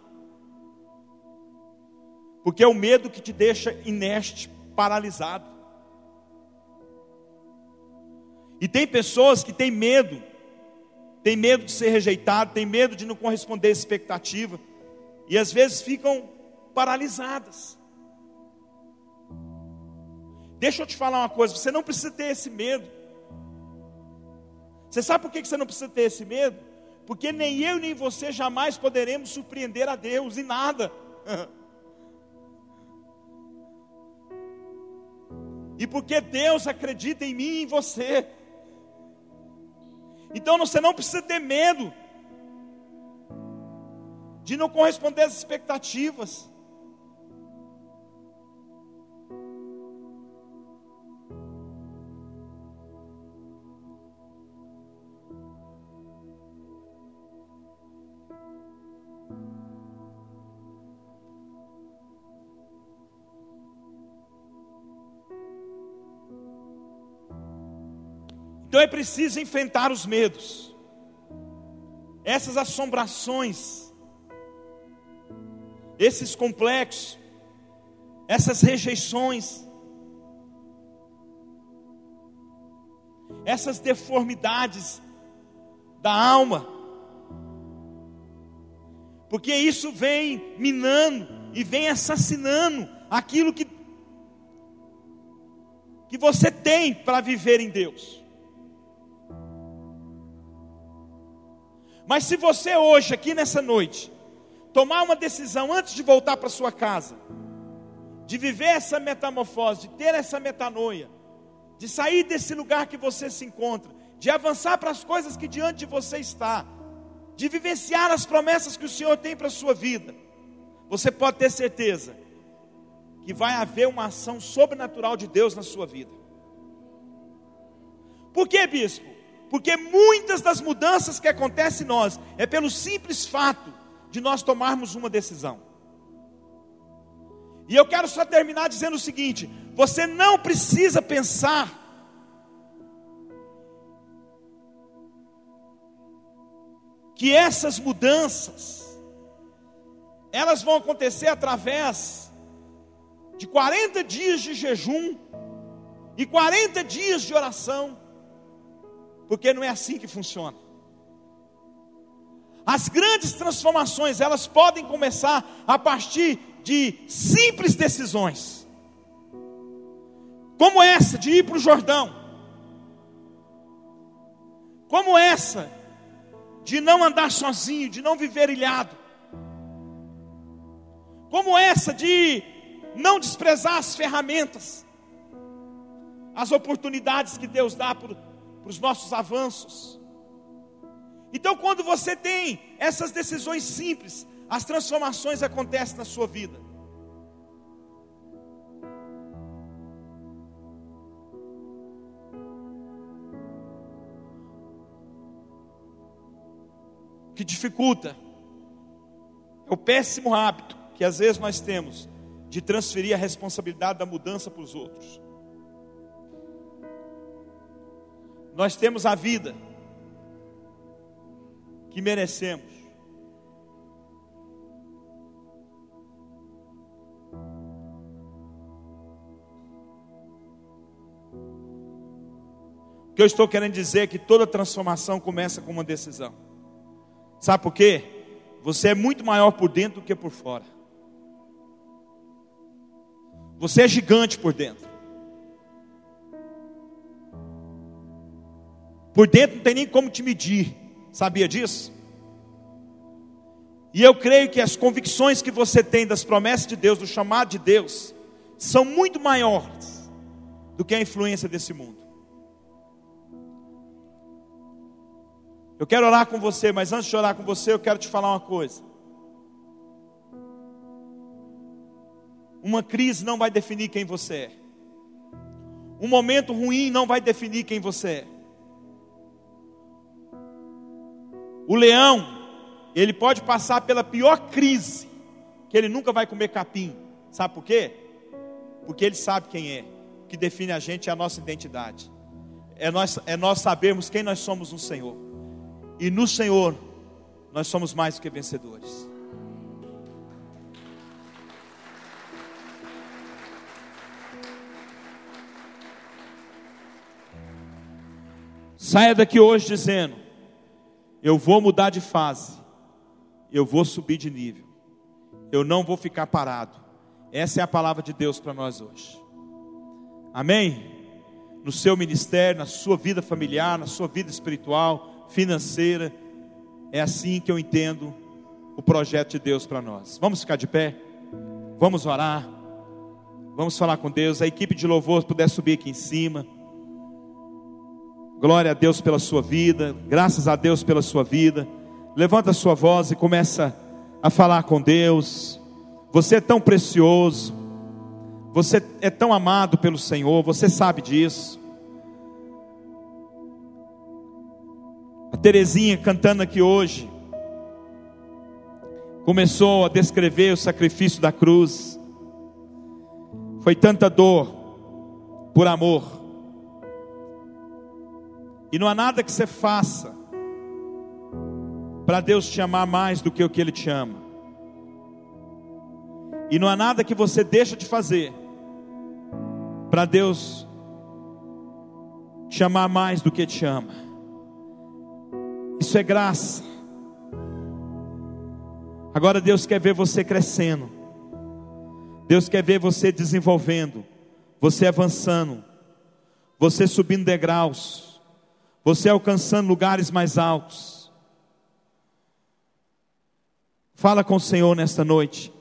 porque é o medo que te deixa inerte, paralisado. E tem pessoas que têm medo, tem medo de ser rejeitado, tem medo de não corresponder à expectativa, e às vezes ficam paralisadas. Deixa eu te falar uma coisa: você não precisa ter esse medo. Você sabe por que você não precisa ter esse medo? Porque nem eu nem você jamais poderemos surpreender a Deus em nada. e porque Deus acredita em mim e em você. Então você não precisa ter medo de não corresponder às expectativas. Então é preciso enfrentar os medos, essas assombrações, esses complexos, essas rejeições, essas deformidades da alma, porque isso vem minando e vem assassinando aquilo que, que você tem para viver em Deus. Mas se você hoje, aqui nessa noite, tomar uma decisão antes de voltar para sua casa, de viver essa metamorfose, de ter essa metanoia, de sair desse lugar que você se encontra, de avançar para as coisas que diante de você está, de vivenciar as promessas que o Senhor tem para a sua vida, você pode ter certeza que vai haver uma ação sobrenatural de Deus na sua vida. Por que, bispo? Porque muitas das mudanças que acontecem em nós é pelo simples fato de nós tomarmos uma decisão. E eu quero só terminar dizendo o seguinte: você não precisa pensar que essas mudanças elas vão acontecer através de 40 dias de jejum e 40 dias de oração porque não é assim que funciona. As grandes transformações, elas podem começar a partir de simples decisões. Como essa de ir para o Jordão. Como essa de não andar sozinho, de não viver ilhado. Como essa de não desprezar as ferramentas, as oportunidades que Deus dá por, para os nossos avanços. Então, quando você tem essas decisões simples, as transformações acontecem na sua vida. O que dificulta é o péssimo hábito que às vezes nós temos de transferir a responsabilidade da mudança para os outros. Nós temos a vida que merecemos. O que eu estou querendo dizer é que toda transformação começa com uma decisão. Sabe por quê? Você é muito maior por dentro do que por fora. Você é gigante por dentro. Por dentro não tem nem como te medir. Sabia disso? E eu creio que as convicções que você tem das promessas de Deus, do chamado de Deus, são muito maiores do que a influência desse mundo. Eu quero orar com você, mas antes de orar com você, eu quero te falar uma coisa. Uma crise não vai definir quem você é. Um momento ruim não vai definir quem você é. O leão, ele pode passar pela pior crise, que ele nunca vai comer capim. Sabe por quê? Porque ele sabe quem é. O que define a gente é a nossa identidade. É nós, é nós sabermos quem nós somos no Senhor. E no Senhor, nós somos mais do que vencedores. Saia daqui hoje dizendo: Eu vou mudar de fase, eu vou subir de nível, eu não vou ficar parado. Essa é a palavra de Deus para nós hoje. Amém? No seu ministério, na sua vida familiar, na sua vida espiritual, financeira, é assim que eu entendo o projeto de Deus para nós. Vamos ficar de pé? Vamos orar? Vamos falar com Deus. A equipe de louvor puder subir aqui em cima. Glória a Deus pela sua vida, graças a Deus pela sua vida. Levanta a sua voz e começa a falar com Deus. Você é tão precioso, você é tão amado pelo Senhor, você sabe disso. A Terezinha cantando aqui hoje, começou a descrever o sacrifício da cruz. Foi tanta dor por amor. E não há nada que você faça para Deus te amar mais do que o que Ele te ama. E não há nada que você deixa de fazer para Deus te amar mais do que te ama. Isso é graça. Agora Deus quer ver você crescendo. Deus quer ver você desenvolvendo, você avançando, você subindo degraus você alcançando lugares mais altos. Fala com o Senhor nesta noite.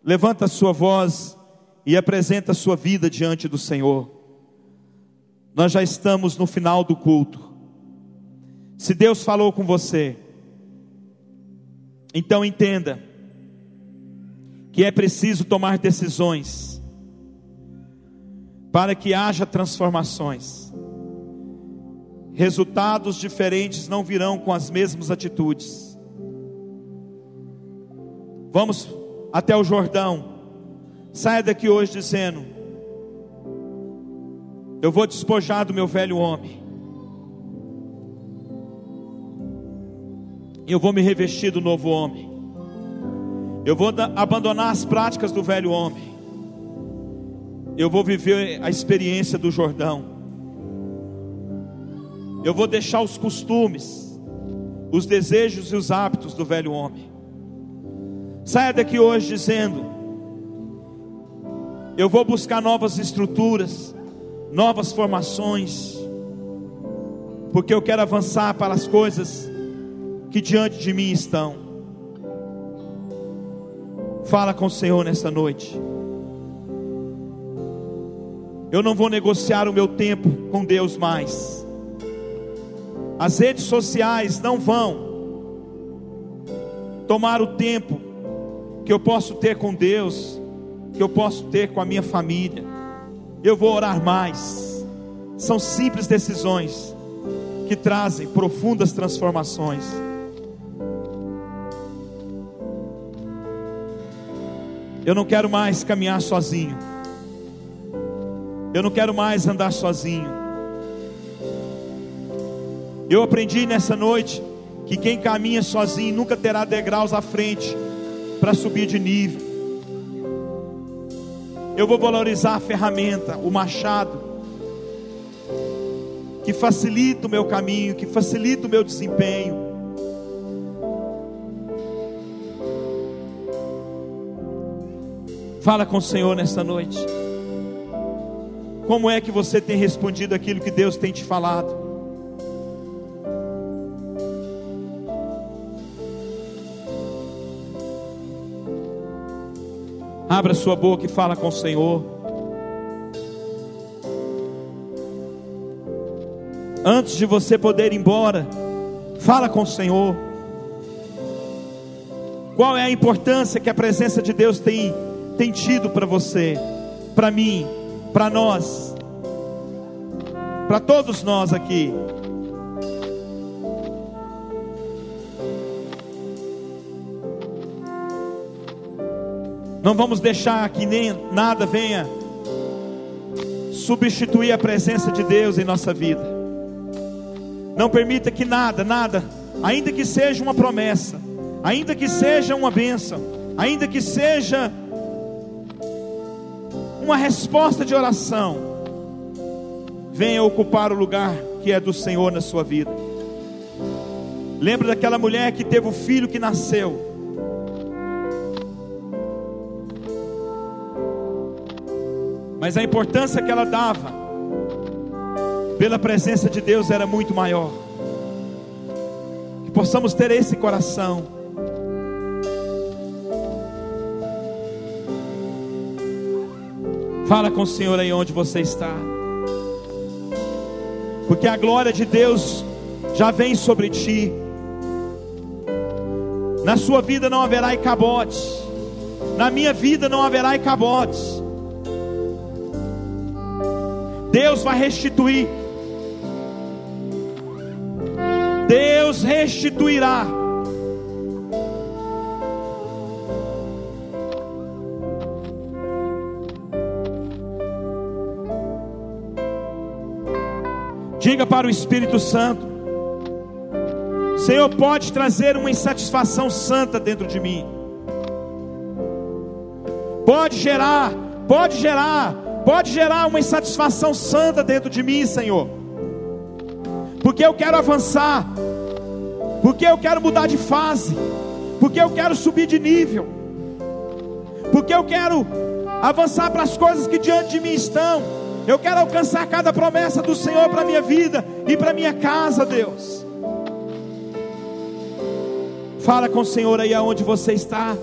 Levanta a sua voz e apresenta a sua vida diante do Senhor. Nós já estamos no final do culto. Se Deus falou com você, então entenda que é preciso tomar decisões para que haja transformações. Resultados diferentes não virão com as mesmas atitudes. Vamos até o Jordão. Saia daqui hoje dizendo: Eu vou despojar do meu velho homem. Eu vou me revestir do novo homem. Eu vou abandonar as práticas do velho homem. Eu vou viver a experiência do Jordão. Eu vou deixar os costumes, os desejos e os hábitos do velho homem. Saia daqui hoje dizendo: Eu vou buscar novas estruturas, novas formações, porque eu quero avançar para as coisas que diante de mim estão. Fala com o Senhor nesta noite. Eu não vou negociar o meu tempo com Deus mais. As redes sociais não vão tomar o tempo que eu posso ter com Deus, que eu posso ter com a minha família. Eu vou orar mais. São simples decisões que trazem profundas transformações. Eu não quero mais caminhar sozinho. Eu não quero mais andar sozinho. Eu aprendi nessa noite que quem caminha sozinho nunca terá degraus à frente para subir de nível. Eu vou valorizar a ferramenta, o machado, que facilita o meu caminho, que facilita o meu desempenho. Fala com o Senhor nesta noite. Como é que você tem respondido aquilo que Deus tem te falado? Abra sua boca e fala com o Senhor. Antes de você poder ir embora, fala com o Senhor. Qual é a importância que a presença de Deus tem, tem tido para você, para mim, para nós, para todos nós aqui? Não vamos deixar que nem nada venha substituir a presença de Deus em nossa vida. Não permita que nada, nada, ainda que seja uma promessa, ainda que seja uma bênção, ainda que seja uma resposta de oração, venha ocupar o lugar que é do Senhor na sua vida. Lembra daquela mulher que teve o filho que nasceu. Mas a importância que ela dava pela presença de Deus era muito maior. Que possamos ter esse coração. Fala com o Senhor aí onde você está. Porque a glória de Deus já vem sobre ti. Na sua vida não haverá icabote. Na minha vida não haverá icabote. Deus vai restituir. Deus restituirá. Diga para o Espírito Santo: Senhor, pode trazer uma insatisfação santa dentro de mim. Pode gerar, pode gerar, pode gerar uma insatisfação santa dentro de mim, Senhor. Porque eu quero avançar, porque eu quero mudar de fase, porque eu quero subir de nível, porque eu quero avançar para as coisas que diante de mim estão. Eu quero alcançar cada promessa do Senhor para minha vida e para minha casa, Deus. Fala com o Senhor aí aonde você está.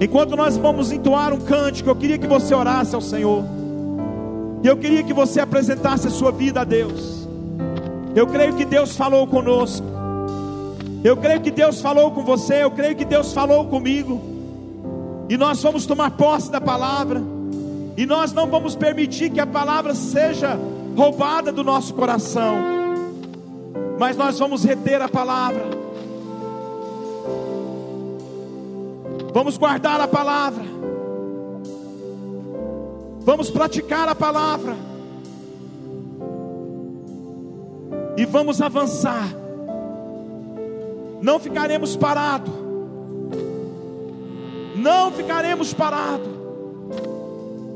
Enquanto nós vamos entoar um cântico, eu queria que você orasse ao Senhor. E eu queria que você apresentasse a sua vida a Deus. Eu creio que Deus falou conosco. Eu creio que Deus falou com você. Eu creio que Deus falou comigo. E nós vamos tomar posse da palavra. E nós não vamos permitir que a palavra seja roubada do nosso coração, mas nós vamos reter a palavra, vamos guardar a palavra, vamos praticar a palavra, e vamos avançar, não ficaremos parados, não ficaremos parados.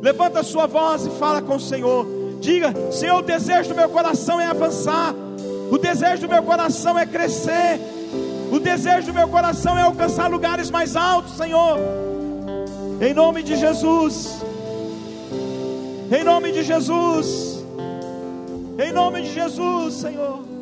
Levanta a sua voz e fala com o Senhor. Diga: Senhor, o desejo do meu coração é avançar, o desejo do meu coração é crescer, o desejo do meu coração é alcançar lugares mais altos, Senhor. Em nome de Jesus, em nome de Jesus, em nome de Jesus, Senhor.